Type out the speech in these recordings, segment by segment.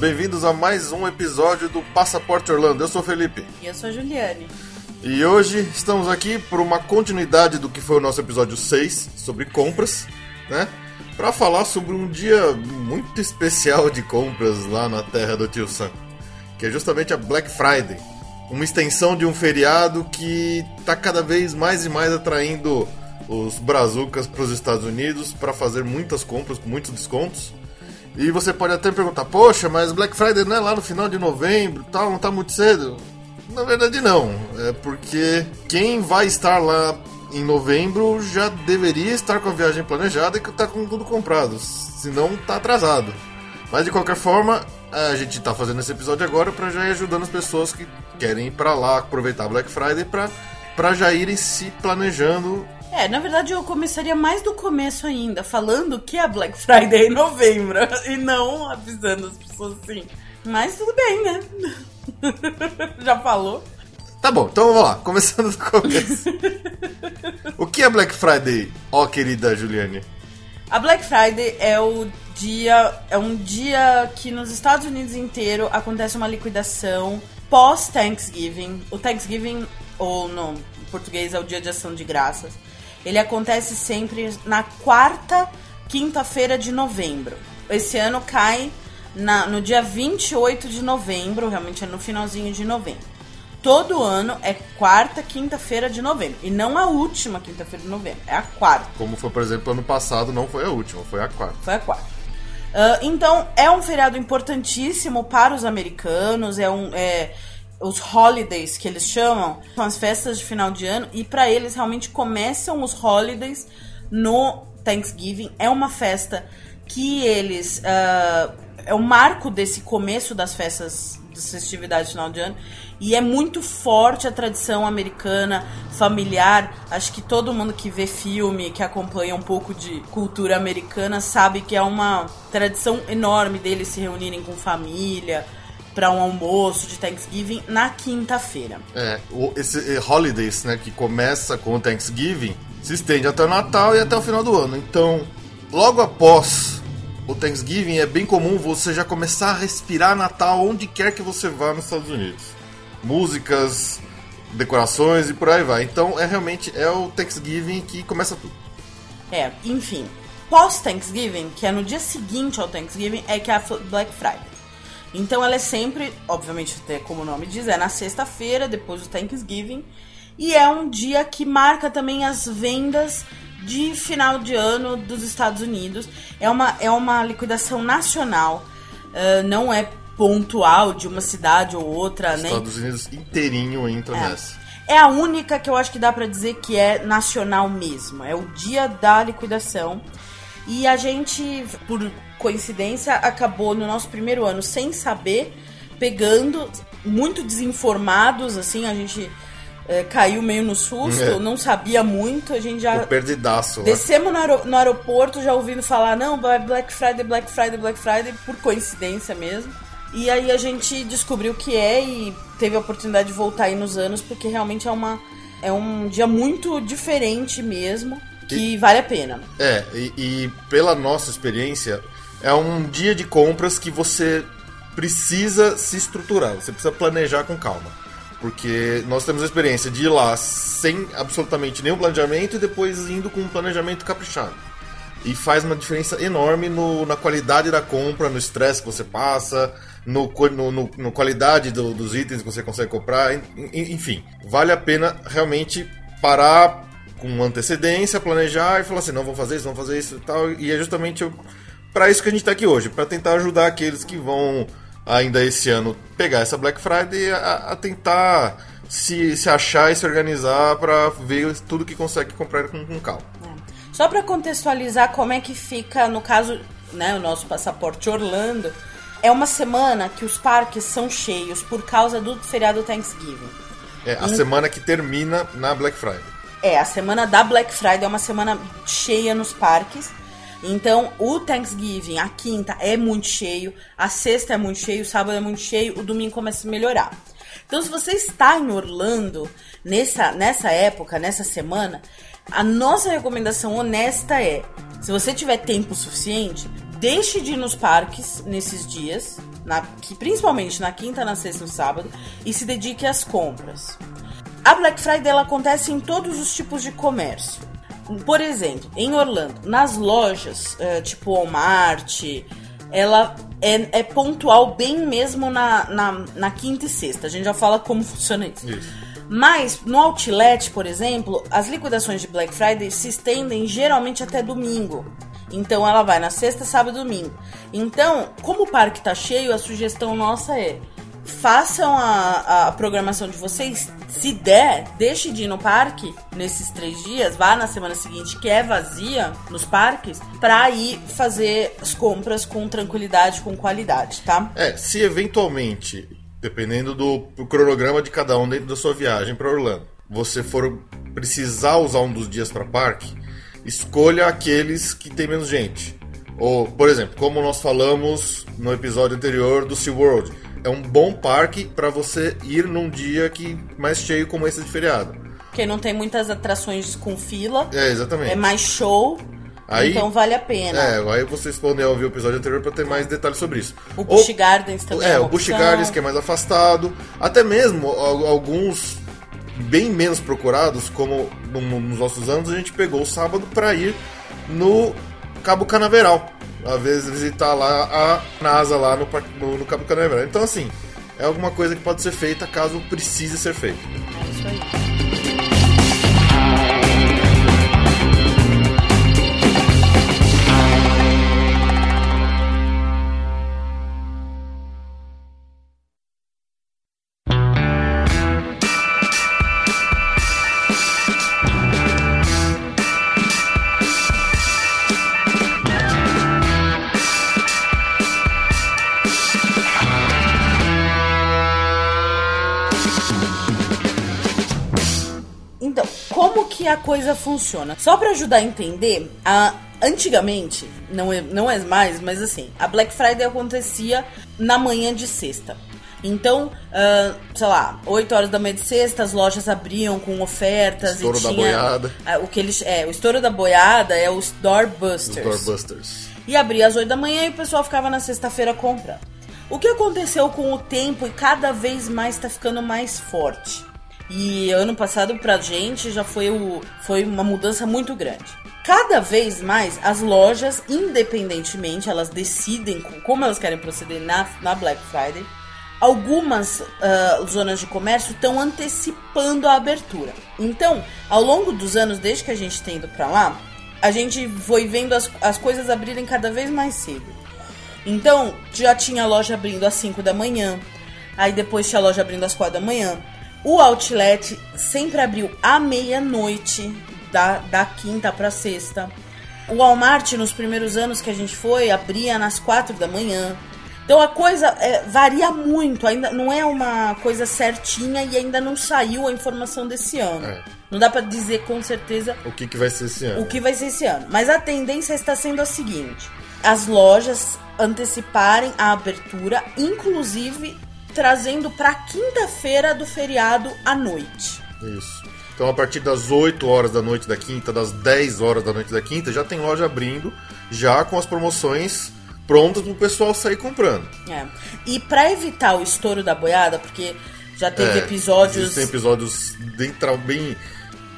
Bem-vindos a mais um episódio do Passaporte Orlando. Eu sou o Felipe. E eu sou a Juliane. E hoje estamos aqui por uma continuidade do que foi o nosso episódio 6 sobre compras, né? Para falar sobre um dia muito especial de compras lá na terra do Tio Sam, que é justamente a Black Friday, uma extensão de um feriado que está cada vez mais e mais atraindo os brazucas para os Estados Unidos para fazer muitas compras com muitos descontos. E você pode até perguntar, poxa, mas Black Friday não é lá no final de novembro, tal, não tá muito cedo? Na verdade não, é porque quem vai estar lá em novembro já deveria estar com a viagem planejada e tá com tudo comprado, senão tá atrasado. Mas de qualquer forma, a gente tá fazendo esse episódio agora para já ir ajudando as pessoas que querem ir para lá aproveitar Black Friday para para já irem se planejando É, na verdade eu começaria mais do começo ainda, falando que a Black Friday é em novembro e não avisando as pessoas assim. Mas tudo bem, né? Já falou? Tá bom, então vamos lá, começando do começo. o que é Black Friday, ó querida Juliane? A Black Friday é o dia, é um dia que nos Estados Unidos inteiro acontece uma liquidação pós Thanksgiving. O Thanksgiving ou no português é o Dia de Ação de Graças. Ele acontece sempre na quarta quinta-feira de novembro. Esse ano cai na- no dia 28 de novembro, realmente é no finalzinho de novembro. Todo ano é quarta quinta-feira de novembro. E não a última quinta-feira de novembro, é a quarta. Como foi, por exemplo, ano passado, não foi a última, foi a quarta. Foi a quarta. Ah, então, é um feriado importantíssimo para os americanos, é um. É, os holidays que eles chamam, são as festas de final de ano, e para eles realmente começam os holidays no Thanksgiving. É uma festa que eles. ah, é o marco desse começo das festas, das festividades de final de ano. E é muito forte a tradição americana, familiar. Acho que todo mundo que vê filme, que acompanha um pouco de cultura americana, sabe que é uma tradição enorme deles se reunirem com família para um almoço de Thanksgiving na quinta-feira. É, esse eh, holidays, né, que começa com o Thanksgiving, se estende até o Natal e até o final do ano. Então, logo após o Thanksgiving, é bem comum você já começar a respirar Natal onde quer que você vá nos Estados Unidos. Músicas, decorações e por aí vai. Então, é realmente é o Thanksgiving que começa tudo. É, enfim. Pós-Thanksgiving, que é no dia seguinte ao Thanksgiving, é que é a Black Friday. Então ela é sempre, obviamente, como o nome diz, é na sexta-feira, depois do Thanksgiving. E é um dia que marca também as vendas de final de ano dos Estados Unidos. É uma, é uma liquidação nacional, ah, não é pontual de uma cidade ou outra, nem Estados Unidos inteirinho entra é. nessa. É a única que eu acho que dá pra dizer que é nacional mesmo. É o dia da liquidação. E a gente, por coincidência, acabou no nosso primeiro ano sem saber, pegando, muito desinformados, assim, a gente eh, caiu meio no susto, É. não sabia muito, a gente já. O perdidaço. Descemos no, aero- no aeroporto já ouvindo falar, não, Black Friday, Black Friday, Black Friday, por coincidência mesmo. E aí a gente descobriu o que é e teve a oportunidade de voltar aí nos anos, porque realmente é uma é um dia muito diferente mesmo, que vale a pena. É, e, e pela nossa experiência, é um dia de compras que você precisa se estruturar, você precisa planejar com calma. Porque nós temos a experiência de ir lá sem absolutamente nenhum planejamento e depois indo com um planejamento caprichado. E faz uma diferença enorme no, na qualidade da compra, no estresse que você passa, no, no, no- no qualidade do- dos itens que você consegue comprar. en- en- Enfim, vale a pena realmente parar com antecedência, planejar e falar assim, não, vamos fazer isso, vamos fazer isso e tal. E é justamente para isso que a gente está aqui hoje, para tentar ajudar aqueles que vão ainda esse ano pegar essa Black Friday a, a tentar se, se achar e se organizar para ver tudo que consegue comprar com, com calma. Só para contextualizar como é que fica, no caso, né, o nosso passaporte Orlando, é uma semana que os parques são cheios por causa do feriado Thanksgiving. É a semana que termina na Black Friday. É, a semana da Black Friday é uma semana cheia nos parques. Então, o Thanksgiving, a quinta, é muito cheio, a sexta é muito cheio, o sábado é muito cheio, o domingo começa a melhorar. Então, se você está em Orlando nessa, nessa época, nessa semana, a nossa recomendação honesta é: se você tiver tempo suficiente, deixe de ir nos parques nesses dias, na, que, principalmente na quinta, na sexta e no sábado, e se dedique às compras. A Black Friday ela acontece em todos os tipos de comércio. Por exemplo, em Orlando, nas lojas, uh, tipo Walmart, ela é, é, pontual bem mesmo na, na, na, quinta e sexta. A gente já fala como funciona isso. Isso. Mas no outlet, por exemplo, as liquidações de Black Friday se estendem geralmente até domingo. Então ela vai na sexta, sábado e domingo. Então, como o parque tá cheio, a sugestão nossa é façam a, a programação de vocês. Se der, deixe de ir no parque nesses três dias, vá na semana seguinte, que é vazia nos parques, pra ir fazer as compras com tranquilidade, com qualidade, tá? É, se eventualmente, dependendo do, cronograma de cada um dentro da sua viagem para Orlando, você for precisar usar um dos dias para parque, escolha aqueles que tem menos gente. Ou, por exemplo, como nós falamos no episódio anterior do SeaWorld, é um bom parque para você ir num dia que mais cheio como esse de feriado. Porque não tem muitas atrações com fila. É, exatamente. É mais show. Aí- então vale a pena. É, aí vocês podem ouvir o episódio anterior para ter mais detalhes sobre isso. O Busch Gardens também É, é o Busch. Gardens, que é mais afastado. Até mesmo al- alguns bem menos procurados, como no- no- nos nossos anos, a gente pegou o sábado para ir no Cabo Canaveral. Às vezes visitar lá a NASA lá no, no, no Cabo Canaveral. Então, assim, é alguma coisa que pode ser feita caso precise ser feita. É isso aí. Coisa funciona? Só pra ajudar a entender, a- antigamente, não é, não é mais, mas assim, a Black Friday acontecia na manhã de sexta. Então, ah, sei lá, 8 horas da manhã de sexta, as lojas abriam com ofertas Estouro e da tinha boiada. ah, o que eles é, o estouro da boiada é os Os doorbusters. Doorbusters. E abria às 8 da manhã e o pessoal ficava na sexta-feira comprando. O que aconteceu com o tempo e cada vez mais tá ficando mais forte. E ano passado pra gente já foi, o, foi uma mudança muito grande. Cada vez mais as lojas, independentemente, elas decidem com- como elas querem proceder na, na Black Friday. Algumas ah, zonas de comércio estão antecipando a abertura. Então, ao longo dos anos, desde que a gente tem ido pra lá, a gente foi vendo as, as coisas abrirem cada vez mais cedo. Então, já tinha loja abrindo às 5 da manhã, aí depois tinha loja abrindo às 4 da manhã. O outlet sempre abriu à meia-noite, da, da quinta pra sexta. O Walmart, nos primeiros anos que a gente foi, abria nas 4 da manhã. Então a coisa é, varia muito, ainda não é uma coisa certinha e ainda não saiu a informação desse ano. É. Não dá pra dizer com certeza O que, que vai ser esse ano? o que vai ser esse ano. Mas a tendência está sendo a seguinte: as lojas anteciparem a abertura, inclusive trazendo para quinta-feira do feriado à noite. Isso. Então, a partir das 8 horas da noite da quinta, das 10 horas da noite da quinta, já tem loja abrindo, já com as promoções prontas pro pessoal sair comprando. É. E para evitar o estouro da boiada, porque já teve É, episódios Existem episódios bem, bem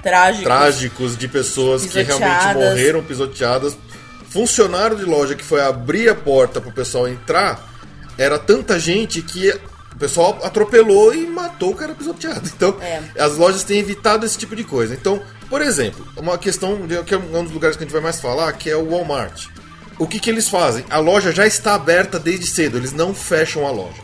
trágicos. trágicos de pessoas que realmente morreram pisoteadas. Funcionário de loja que foi abrir a porta pro pessoal entrar, era tanta gente que o pessoal atropelou e matou o cara pisoteado. Então, É. as lojas têm evitado esse tipo de coisa. Então, por exemplo, uma questão de, que é um dos lugares que a gente vai mais falar, que é o Walmart. O que, que eles fazem? A loja já está aberta desde cedo, eles não fecham a loja.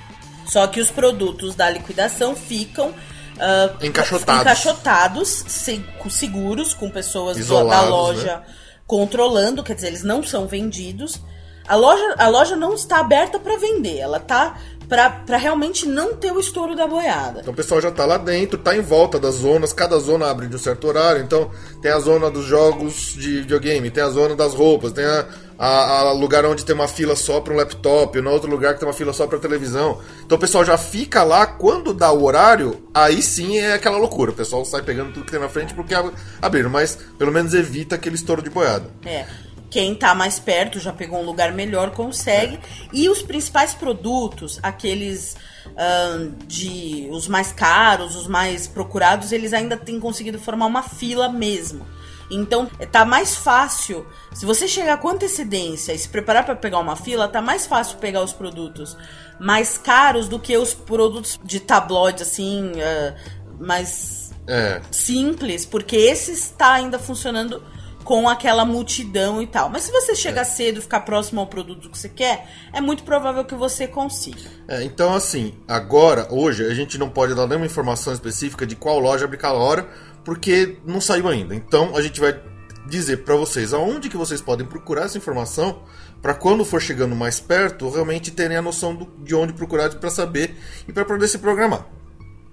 Só que os produtos da liquidação ficam ah, Encaixotados. encaixotados, se- com seguros, com pessoas do- da Isolados, loja né? controlando, quer dizer, eles não são vendidos. A loja, a loja não está aberta para vender, ela tá para realmente não ter o estouro da boiada. Então o pessoal já tá lá dentro, tá em volta das zonas, cada zona abre de um certo horário, então tem a zona dos jogos de videogame, tem a zona das roupas, tem a, a, a lugar onde tem uma fila só para um laptop, no outro lugar que tem uma fila só para televisão. Então o pessoal já fica lá, quando dá o horário, aí sim é aquela loucura. O pessoal sai pegando tudo que tem na frente porque abriram, mas pelo menos evita aquele estouro de boiada. É. Quem está mais perto já pegou um lugar melhor, consegue. E os principais produtos, aqueles de os mais caros, os mais procurados, eles ainda têm conseguido formar uma fila mesmo. Então, tá mais fácil. Se você chegar com antecedência e se preparar para pegar uma fila, tá mais fácil pegar os produtos mais caros do que os produtos de tabloide, assim, uh, mais é. simples, porque esse está ainda funcionando com aquela multidão e tal. Mas se você chegar é. cedo e ficar próximo ao produto que você quer, é muito provável que você consiga. É, então assim, agora, hoje, a gente não pode dar nenhuma informação específica de qual loja abrir cada hora, porque não saiu ainda. Então a gente vai dizer para vocês aonde que vocês podem procurar essa informação para quando for chegando mais perto, realmente terem a noção do, de onde procurar para saber e para poder se programar.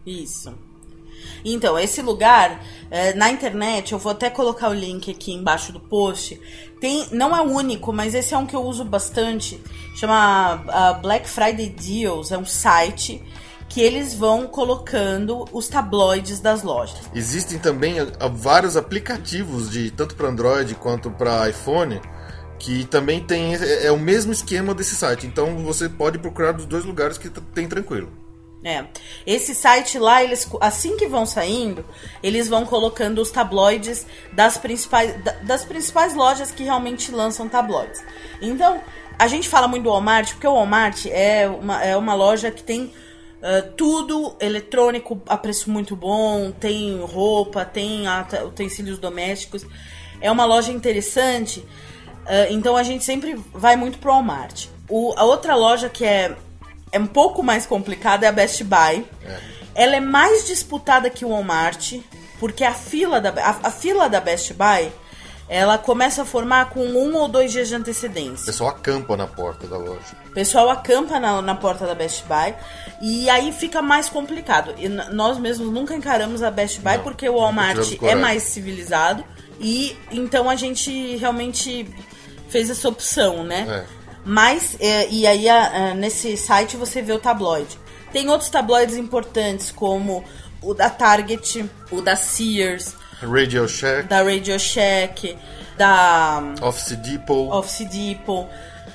Isso. Então, esse lugar, é, na internet, eu vou até colocar o link aqui embaixo do post. Tem, não é o único, mas esse é um que eu uso bastante. Chama uh, Black Friday Deals, é um site que eles vão colocando os tabloides das lojas. Existem também uh, vários aplicativos de tanto para Android quanto para iPhone que também tem é, é o mesmo esquema desse site. Então você pode procurar dos dois lugares que tem tranquilo. É. Esse site lá, eles assim que vão saindo, eles vão colocando os tabloides das principais, das principais lojas que realmente lançam tabloides. Então, a gente fala muito do Walmart, porque o Walmart é uma, é uma loja que tem uh, tudo eletrônico a preço muito bom, tem roupa, tem utensílios domésticos. É uma loja interessante, uh, então a gente sempre vai muito pro Walmart. O, a outra loja que é é um pouco mais complicada é a Best Buy. É. Ela é mais disputada que o Walmart, porque a fila da, a, a, fila da Best Buy ela começa a formar com um ou dois dias de antecedência. O pessoal acampa na porta da loja. O pessoal acampa na, na porta da Best Buy e aí fica mais complicado. E nós mesmos nunca encaramos a Best Buy Não, porque o Walmart é mais civilizado e então a gente realmente fez essa opção, né? É. Mas, é, e aí a, a, nesse site você vê o tabloide. Tem outros tabloides importantes, como o da Target, o da Sears, Radio Shack, da Radio Shack, da Office Depot. Office Depot.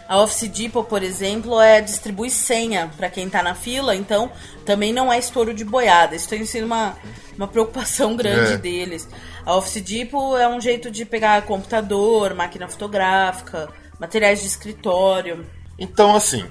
A Office Depot, por exemplo, é distribui senha para quem está na fila, então também não é estouro de boiada. Isso tem sido uma, uma preocupação grande é. deles. A Office Depot é um jeito de pegar computador, máquina fotográfica, materiais de escritório. Então, assim,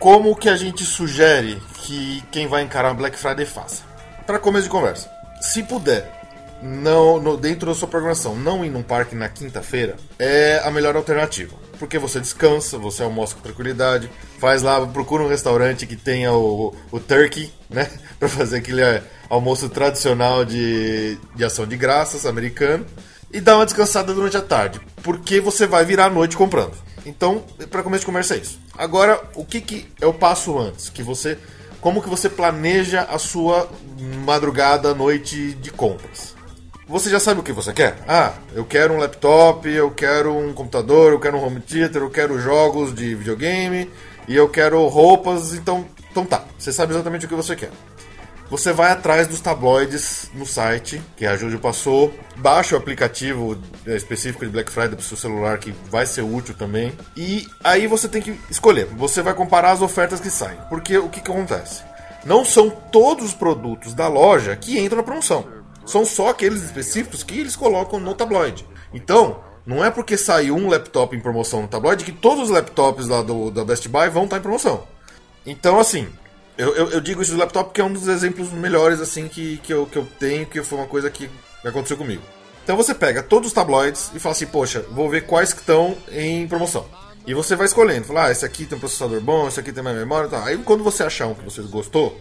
como que a gente sugere que quem vai encarar a Black Friday faça? Para começo de conversa, se puder, não no, dentro da sua programação, não ir num parque na quinta-feira é a melhor alternativa. Porque você descansa, você almoça com tranquilidade, faz lá, procura um restaurante que tenha o, o turkey, né? para fazer aquele é, almoço tradicional de, de ação de graças americano. E dá uma descansada durante a tarde, porque você vai virar a noite comprando. Então, para começo de conversa é isso. Agora, o que, que é o passo antes? Que você, como que você planeja a sua madrugada, noite de compras? Você já sabe o que você quer? Ah, eu quero um laptop, eu quero um computador, eu quero um home theater, eu quero jogos de videogame e eu quero roupas. Então, então tá. Você sabe exatamente o que você quer. Você vai atrás dos tabloides no site, que a Júlio passou, baixa o aplicativo é, específico de Black Friday para o seu celular, que vai ser útil também. E aí você tem que escolher. Você vai comparar as ofertas que saem. Porque o que, que acontece? Não são todos os produtos da loja que entram na promoção. São só aqueles específicos que eles colocam no tabloide. Então, não é porque saiu um laptop em promoção no tabloide que todos os laptops lá do, da Best Buy vão estar em promoção. Então, assim, eu, eu, eu, digo isso do laptop porque é um dos exemplos melhores assim que, que, eu, que eu tenho, que foi uma coisa que aconteceu comigo. Então você pega todos os tabloides e fala assim, poxa, vou ver quais que estão em promoção. E você vai escolhendo, fala, ah, esse aqui tem um processador bom, esse aqui tem mais memória tal. Aí quando você achar um que você gostou,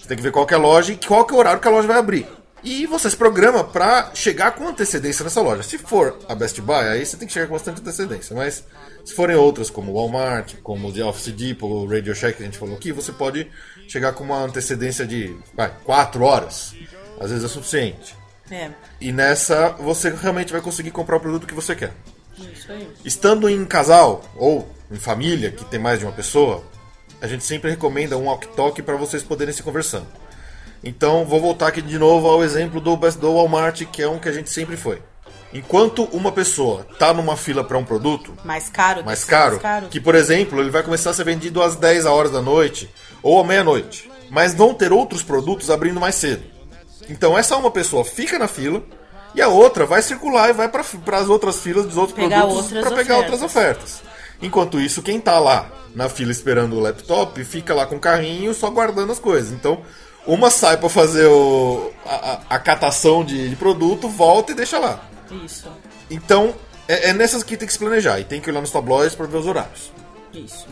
você tem que ver qual que é a loja e qual que é o horário que a loja vai abrir. E você se programa para chegar com antecedência nessa loja. Se for a Best Buy, aí você tem que chegar com bastante antecedência. Mas se forem outras, como Walmart, como The Office Depot, o Radio Shack que a gente falou aqui, você pode chegar com uma antecedência de 4 horas. Às vezes é suficiente. É. E nessa você realmente vai conseguir comprar o produto que você quer. Isso aí. Estando em casal ou em família, que tem mais de uma pessoa, a gente sempre recomenda um walk-talk para vocês poderem se conversando. Então, vou voltar aqui de novo ao exemplo do, do Walmart, que é um que a gente sempre foi. Enquanto uma pessoa tá numa fila para um produto Mais caro. mais caro, mais caro. que por exemplo, ele vai começar a ser vendido às 10 horas da noite ou à meia-noite, mas vão ter outros produtos abrindo mais cedo. Então, essa uma pessoa fica na fila e a outra vai circular e vai para as outras filas dos outros Pegar produtos para pegar outras ofertas. Enquanto isso, quem tá lá na fila esperando o laptop fica lá com o carrinho só guardando as coisas. Então, uma sai para fazer o- a, a- a catação de, de produto, volta e deixa lá. Isso. Então, é, é nessas que tem que se planejar e tem que olhar nos tabloides para ver os horários. Isso.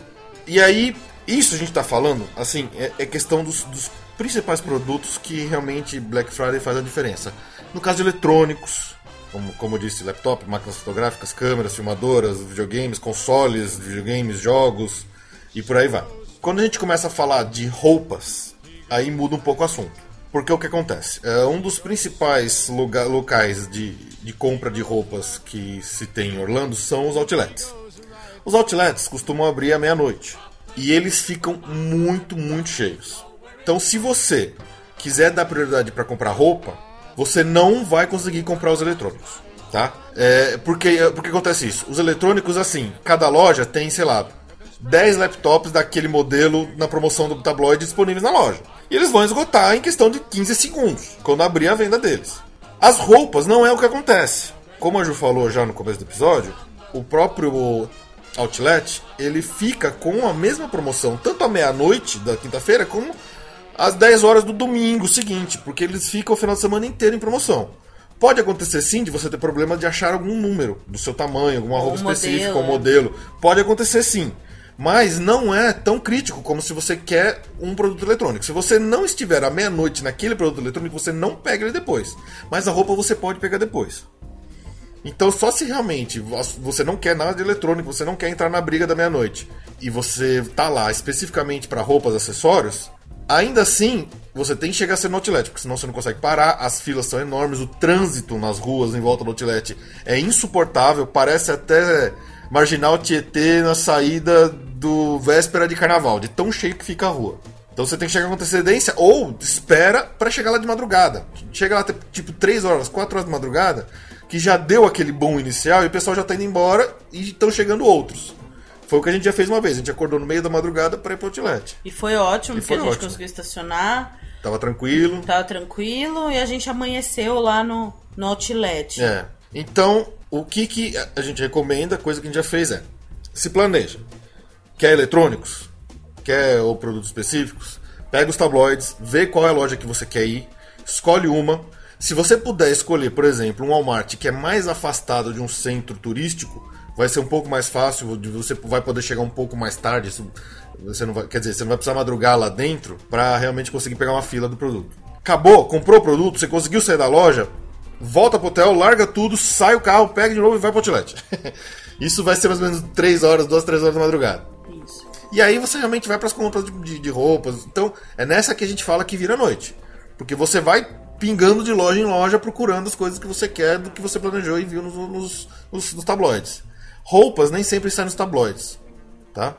E aí, isso a gente tá falando, assim, é, é questão dos, dos principais produtos que realmente Black Friday faz a diferença. No caso de eletrônicos, como, como eu disse, laptop, máquinas fotográficas, câmeras, filmadoras, videogames, consoles, videogames, jogos e por aí vai. Quando a gente começa a falar de roupas, aí muda um pouco o assunto. Porque o que acontece? É, um dos principais lugar, locais de, de compra de roupas que se tem em Orlando são os outlets. Os outlets costumam abrir à meia-noite. E eles ficam muito, muito cheios. Então, se você quiser dar prioridade para comprar roupa, você não vai conseguir comprar os eletrônicos. Tá? É, porque, porque acontece isso? Os eletrônicos, assim, cada loja tem, sei lá, 10 laptops daquele modelo na promoção do tabloide disponíveis na loja. E eles vão esgotar em questão de 15 segundos, quando abrir a venda deles. As roupas não é o que acontece. Como a Ju falou já no começo do episódio, o próprio Outlet, ele fica com a mesma promoção, tanto à meia-noite da quinta-feira, como às 10 horas do domingo seguinte, porque eles ficam o final de semana inteiro em promoção. Pode acontecer sim de você ter problema de achar algum número do seu tamanho, alguma Ou roupa um específica, modelo, ou modelo. Pode acontecer sim. Mas não é tão crítico como se você quer um produto eletrônico. Se você não estiver à meia-noite naquele produto eletrônico, você não pega ele depois. Mas a roupa você pode pegar depois. Então, só se realmente você não quer nada de eletrônico, você não quer entrar na briga da meia-noite e você tá lá especificamente para roupas, acessórios, ainda assim você tem que chegar a ser no outlet, porque senão você não consegue parar, as filas são enormes, o trânsito nas ruas em volta do outlet é insuportável, parece até marginal Tietê na saída do véspera de carnaval, de tão cheio que fica a rua. Então você tem que chegar com antecedência ou espera para chegar lá de madrugada. Chega lá tipo 3 horas, 4 horas de madrugada, que já deu aquele bom inicial e o pessoal já tá indo embora e estão chegando outros. Foi o que a gente já fez uma vez, a gente acordou no meio da madrugada para ir pro outlet. E foi ótimo, E porque foi a gente ótimo. conseguiu estacionar, Tava tranquilo. tava tranquilo e a gente amanheceu lá no, no outlet. É. Então, o que, que a gente recomenda, coisa que a gente já fez é, se planeja. Quer eletrônicos? Quer ou produtos específicos? Pega os tabloides, vê qual é a loja que você quer ir, escolhe uma. Se você puder escolher, por exemplo, um Walmart que é mais afastado de um centro turístico, vai ser um pouco mais fácil, você vai poder chegar um pouco mais tarde. Você não vai, quer dizer, você não vai precisar madrugar lá dentro para realmente conseguir pegar uma fila do produto. Acabou, comprou o produto, você conseguiu sair da loja, volta pro hotel, larga tudo, sai o carro, pega de novo e vai pro outlet. Isso vai ser mais ou menos 3 horas, 2, 3 horas da madrugada. E aí você realmente vai pras compras de, de- de roupas. Então, é nessa que a gente fala que vira noite. Porque você vai pingando de loja em loja procurando as coisas que você quer do que você planejou e viu nos, nos, nos- nos tabloides. Roupas nem sempre saem nos tabloides. Tá?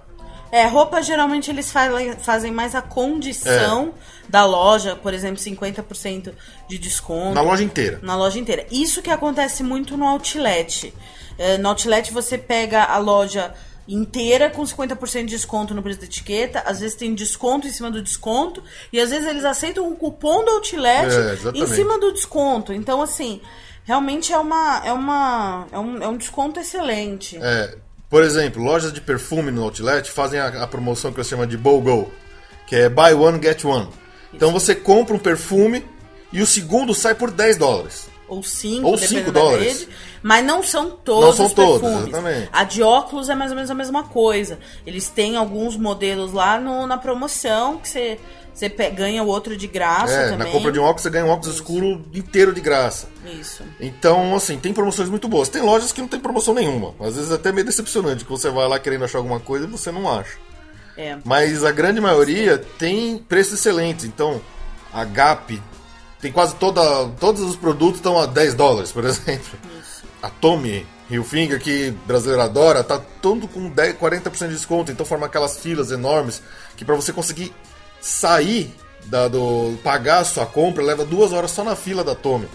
É, roupa geralmente eles fa- fazem mais a condição É. da loja, por exemplo, 50% de desconto. Na loja inteira. Na loja inteira. Isso que acontece muito no outlet. É, no outlet você pega a loja inteira com 50% de desconto no preço da etiqueta, às vezes tem desconto em cima do desconto, e às vezes eles aceitam um cupom do outlet É, em cima do desconto. Então, assim, realmente é uma. É, uma, é, um, é um desconto excelente. É, por exemplo, lojas de perfume no outlet fazem a, a promoção que eu chamo de BOGO, que é Buy One, Get One. Então você compra um perfume e o segundo sai por 10 dólares. Ou 5, Ou dependendo cinco da dólares. rede. Mas não são todos Não são os todos, perfumes. exatamente. A de óculos é mais ou menos a mesma coisa. Eles têm alguns modelos lá no- na promoção que você, você ganha o outro de graça É, também. na compra de um óculos você ganha um óculos escuro inteiro de graça. Isso. Então, assim, tem promoções muito boas. Tem lojas que não tem promoção nenhuma. Às vezes é até meio decepcionante, que você vai lá querendo achar alguma coisa e você não acha. É. Mas a grande maioria tem preços excelentes. Então, a Gap tem quase toda. Todos os produtos estão a 10 dólares, por exemplo. A Tommy Hilfiger, que brasileiro adora, tá todo com 10, 40% de desconto. Então forma aquelas filas enormes que para você conseguir sair da, do. pagar a sua compra, leva duas horas só na fila da Tommy.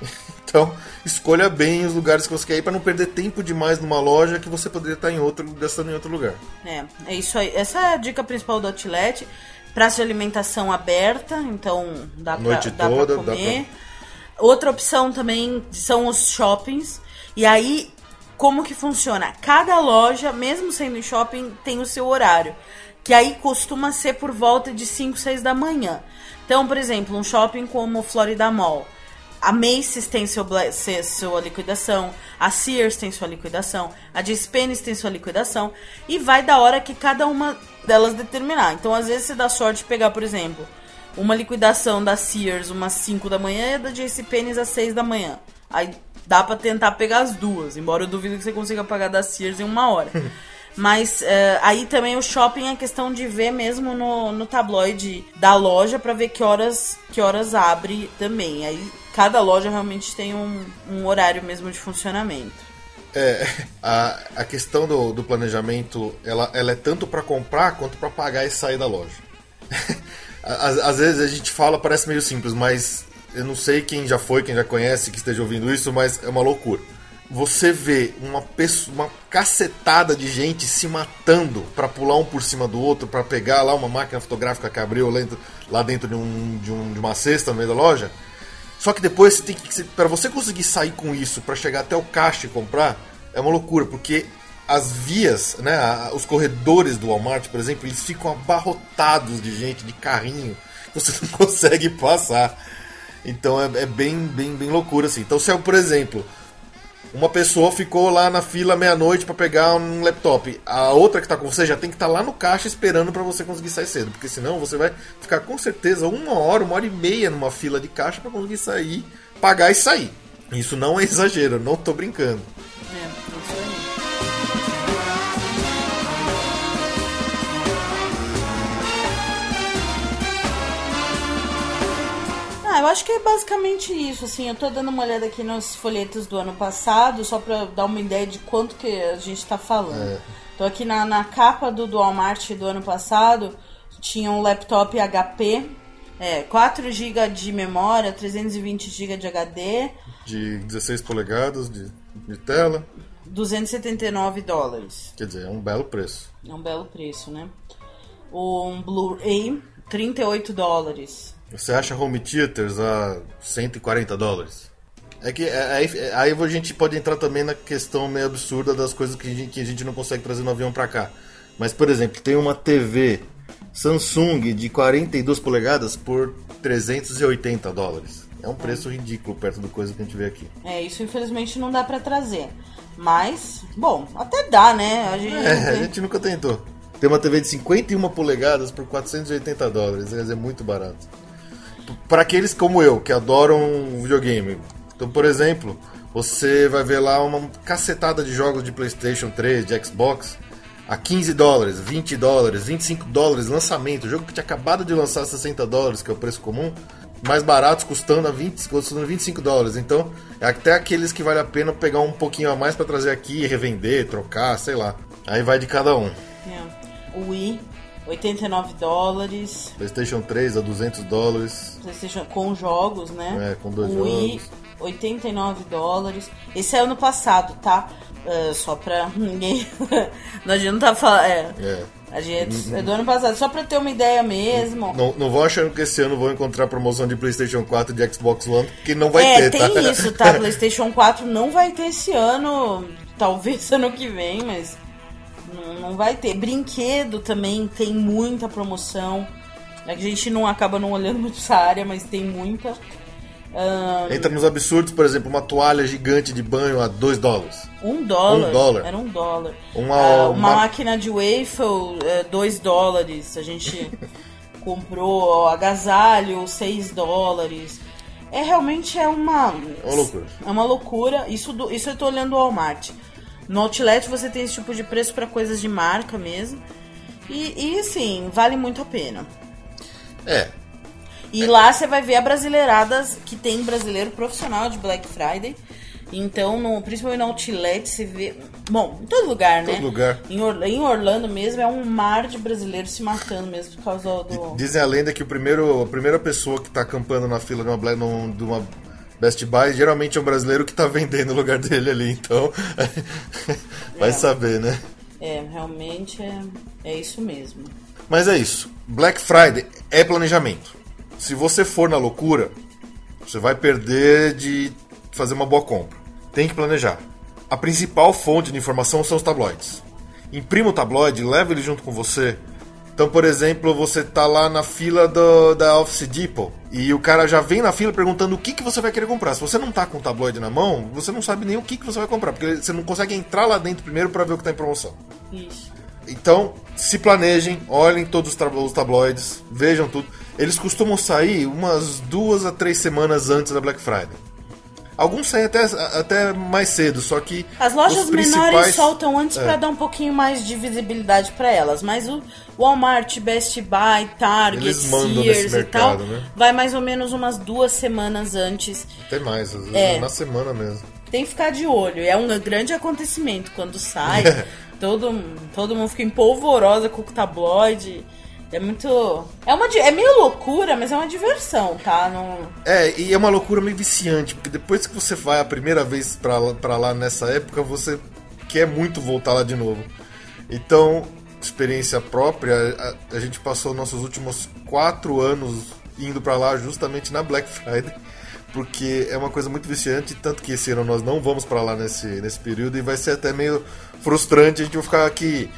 Então, escolha bem os lugares que você quer ir para não perder tempo demais numa loja que você poderia estar em outro, gastando em outro lugar. É, é isso aí. Essa é a dica principal do Outlet. Praça de alimentação aberta, então dá pra, Noite dá pra comer. Outra opção também são os shoppings. E aí, como que funciona? Cada loja, mesmo sendo em shopping, tem o seu horário. Que aí costuma ser por volta de 5, 6 da manhã. Então, por exemplo, um shopping como o Florida Mall. A Macy's tem seu, sua liquidação, a Sears tem sua liquidação, a JCPenney tem sua liquidação, e vai da hora que cada uma delas determinar. Então, às vezes, você dá sorte de pegar, por exemplo, uma liquidação da Sears umas 5 da manhã e da JCPenney às 6 da manhã. Aí dá pra tentar pegar as duas, embora eu duvido que você consiga pagar da Sears em uma hora. Mas eh, aí também o shopping é questão de ver mesmo no, no tabloide da loja pra ver que horas que horas abre também. Aí cada loja realmente tem um, um horário mesmo de funcionamento. É, a, a questão do, do planejamento, ela, ela é tanto para comprar quanto para pagar e sair da loja. às, às vezes a gente fala, parece meio simples, mas eu não sei quem já foi, quem já conhece, que esteja ouvindo isso, mas é uma loucura. Você vê uma, pessoa, uma cacetada de gente se matando para pular um por cima do outro, para pegar lá uma máquina fotográfica que abriu lá dentro, de, um, de, um, de uma cesta no meio da loja. Só que depois você tem que. Para você conseguir sair com isso, para chegar até o caixa e comprar, é uma loucura, porque as vias, né, os corredores do Walmart, por exemplo, eles ficam abarrotados de gente, de carrinho, você não consegue passar. Então é, é bem, bem, bem loucura assim. Então, se é, por exemplo, uma pessoa ficou lá na fila meia-noite para pegar um laptop. A outra que tá com você já tem que estar lá no caixa esperando para você conseguir sair cedo, porque senão você vai ficar com certeza uma hora, uma hora e meia numa fila de caixa para conseguir sair, pagar e sair. Isso não é exagero, não tô brincando. Eu acho que é basicamente isso, assim, eu tô dando uma olhada aqui nos folhetos do ano passado, só pra dar uma ideia de quanto que a gente tá falando. É. Tô aqui na, na capa do, Walmart do ano passado, tinha um laptop HP, é, 4 GB de memória, 320 GB de HD, De 16 polegadas de, de tela, 279 dólares. quer dizer, é um belo preço. É um belo preço, né? Um Blu-ray, 38 dólares. Você acha home theaters a 140 dólares? É que é- aí, é- aí a gente pode entrar também na questão meio absurda das coisas que a gente, que a gente não consegue trazer no avião pra cá. Mas, por exemplo, tem uma TV Samsung de 42 polegadas por 380 dólares. É um preço ridículo perto do coisa que a gente vê aqui. É, isso infelizmente não dá pra trazer. Mas, bom, até dá, né? A gente, É, a gente nunca tentou. Tem uma TV de 51 polegadas por 480 dólares, é muito barato. Para aqueles como eu, que adoram videogame. Então, por exemplo, você vai ver lá uma cacetada de jogos de PlayStation 3, de Xbox, a 15 dólares, 20 dólares, 25 dólares, lançamento. Jogo que tinha acabado de lançar a 60 dólares, que é o preço comum, mais baratos custando a 20, custando 25 dólares. Então, é até aqueles que vale a pena pegar um pouquinho a mais para trazer aqui revender, trocar, sei lá. Aí vai de cada um. É. O Wii, 89 dólares. PlayStation 3 a 200 dólares. PlayStation com jogos, né? É, com dois o Wii, jogos. 89 dólares. Esse é ano passado, tá? É, só pra ninguém. a gente não tá falando. É. É. A gente é do ano passado, só pra ter uma ideia mesmo. Não, não vou achando que esse ano vou encontrar promoção de PlayStation 4 e de Xbox One, porque não vai é, ter, tem tá? isso, tá? PlayStation 4 não vai ter esse ano, talvez ano que vem, mas não, vai ter. Brinquedo também tem muita promoção. É que a gente não acaba não olhando muito essa área, mas tem muita. Ahn, Entra nos absurdos, por exemplo, uma toalha gigante de banho a 2 dólares. um dólar. Um dólar. Era um dólar. Uma- Ah, uma, uma- máquina de waffle, é, dois dólares. A gente comprou agasalho, seis dólares. É realmente é uma. Uma loucura. É uma loucura. Isso, isso eu tô olhando o Walmart. No Outlet você tem esse tipo de preço para coisas de marca mesmo. E, e assim, vale muito a pena. É, E lá você vai ver a brasileiradas que tem brasileiro profissional de Black Friday. Então, no, principalmente no Outlet, você vê. Bom, em todo lugar, né? Todo lugar. Em, Or- em Orlando mesmo é um mar de brasileiros se matando mesmo por causa do. Dizem a lenda que o primeiro, a primeira pessoa que tá acampando na fila de uma, de uma Best Buy geralmente é um brasileiro que tá vendendo o lugar dele ali, então vai É. saber, né? É, realmente é, é isso mesmo. Mas é isso. Black Friday é planejamento. Se você for na loucura, você vai perder de fazer uma boa compra. Tem que planejar. A principal fonte de informação são os tabloides. Imprima o tabloide, leva ele junto com você. Então, por exemplo, você tá lá na fila do- da Office Depot e o cara já vem na fila perguntando o que, que você vai querer comprar. Se você não tá com o tabloide na mão, você não sabe nem o que, que você vai comprar, porque você não consegue entrar lá dentro primeiro para ver o que tá em promoção. Isso. Então, se planejem, olhem todos os, os tabloides, vejam tudo. Eles costumam sair umas duas a três semanas antes da Black Friday. Alguns saem até, até mais cedo, só que. As lojas os menores principais- soltam antes É. pra dar um pouquinho mais de visibilidade pra elas, mas o Walmart, Best Buy, Target, Sears nesse e tal, mercado, né? vai mais ou menos umas duas semanas antes. Até mais, às vezes É. na semana mesmo. Tem que ficar de olho. É um grande acontecimento quando sai. todo, todo mundo fica empolvorosa com o tabloide. É muito. É, uma, é meio loucura, mas é uma diversão, tá? Não... É, e é uma loucura meio viciante, porque depois que você vai a primeira vez pra, lá- pra lá nessa época, você quer muito voltar lá de novo. Então, experiência própria, a, a gente passou nossos últimos quatro anos indo pra lá justamente na Black Friday, porque é uma coisa muito viciante, tanto que esse ano nós não vamos pra lá nesse, nesse período e vai ser até meio frustrante a gente ficar aqui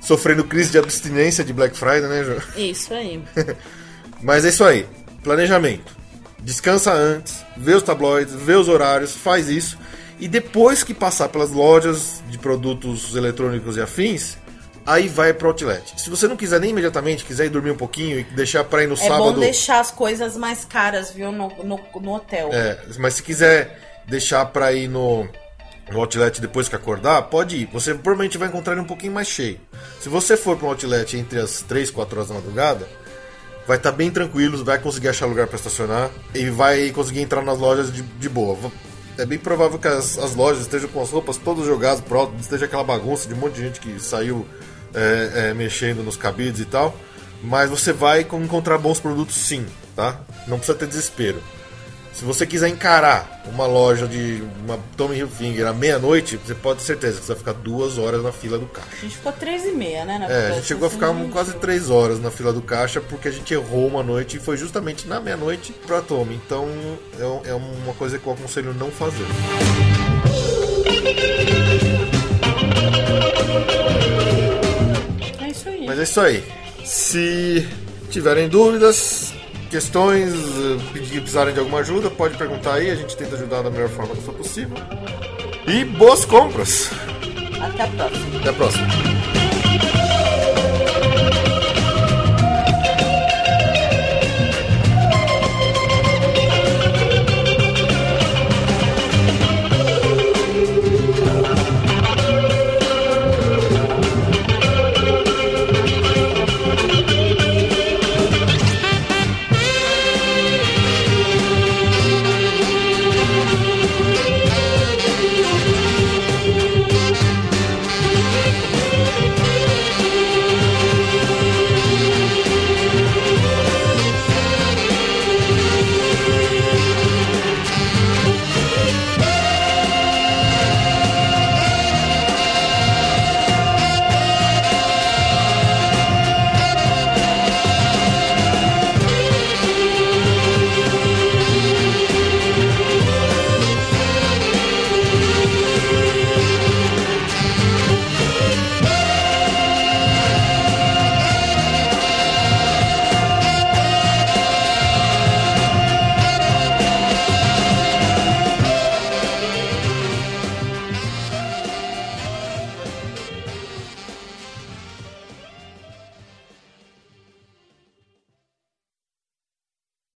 sofrendo crise de abstinência de Black Friday, né, Ju? Isso aí. Mas é isso aí. Planejamento. Descansa antes, vê os tabloides, vê os horários, faz isso. E depois que passar pelas lojas de produtos eletrônicos e afins, aí vai pro outlet. Se você não quiser nem imediatamente, quiser ir dormir um pouquinho e deixar pra ir no É sábado. bom deixar as coisas mais caras, viu, no, no, no hotel. É, mas se quiser deixar pra ir no, no outlet depois que acordar, pode ir. Você provavelmente vai encontrar ele um pouquinho mais cheio. Se você for para um outlet entre as 3 4 horas da madrugada, vai estar bem tranquilo, vai conseguir achar lugar para estacionar e vai conseguir entrar nas lojas de, de boa. É bem provável que as, as lojas estejam com as roupas todas jogadas pro alto, esteja aquela bagunça de um monte de gente que saiu é, é, mexendo nos cabides e tal. Mas você vai encontrar bons produtos sim, tá? Não precisa ter desespero. Se você quiser encarar uma loja de uma Tommy Hilfiger à meia-noite, você pode ter certeza que você vai ficar duas horas na fila do caixa. A gente ficou três e meia, né? na É, a festa, gente chegou a ficar quase três horas na fila do caixa porque a gente errou uma noite e foi justamente na meia-noite pra Tommy. Então é, é uma coisa que eu aconselho não fazer. É isso aí. Mas é isso aí. Se tiverem dúvidas, questões, eh, pedir- precisarem de alguma ajuda, pode perguntar aí, a gente tenta ajudar da melhor forma que for possível. E boas compras! Até a próxima. Até a próxima.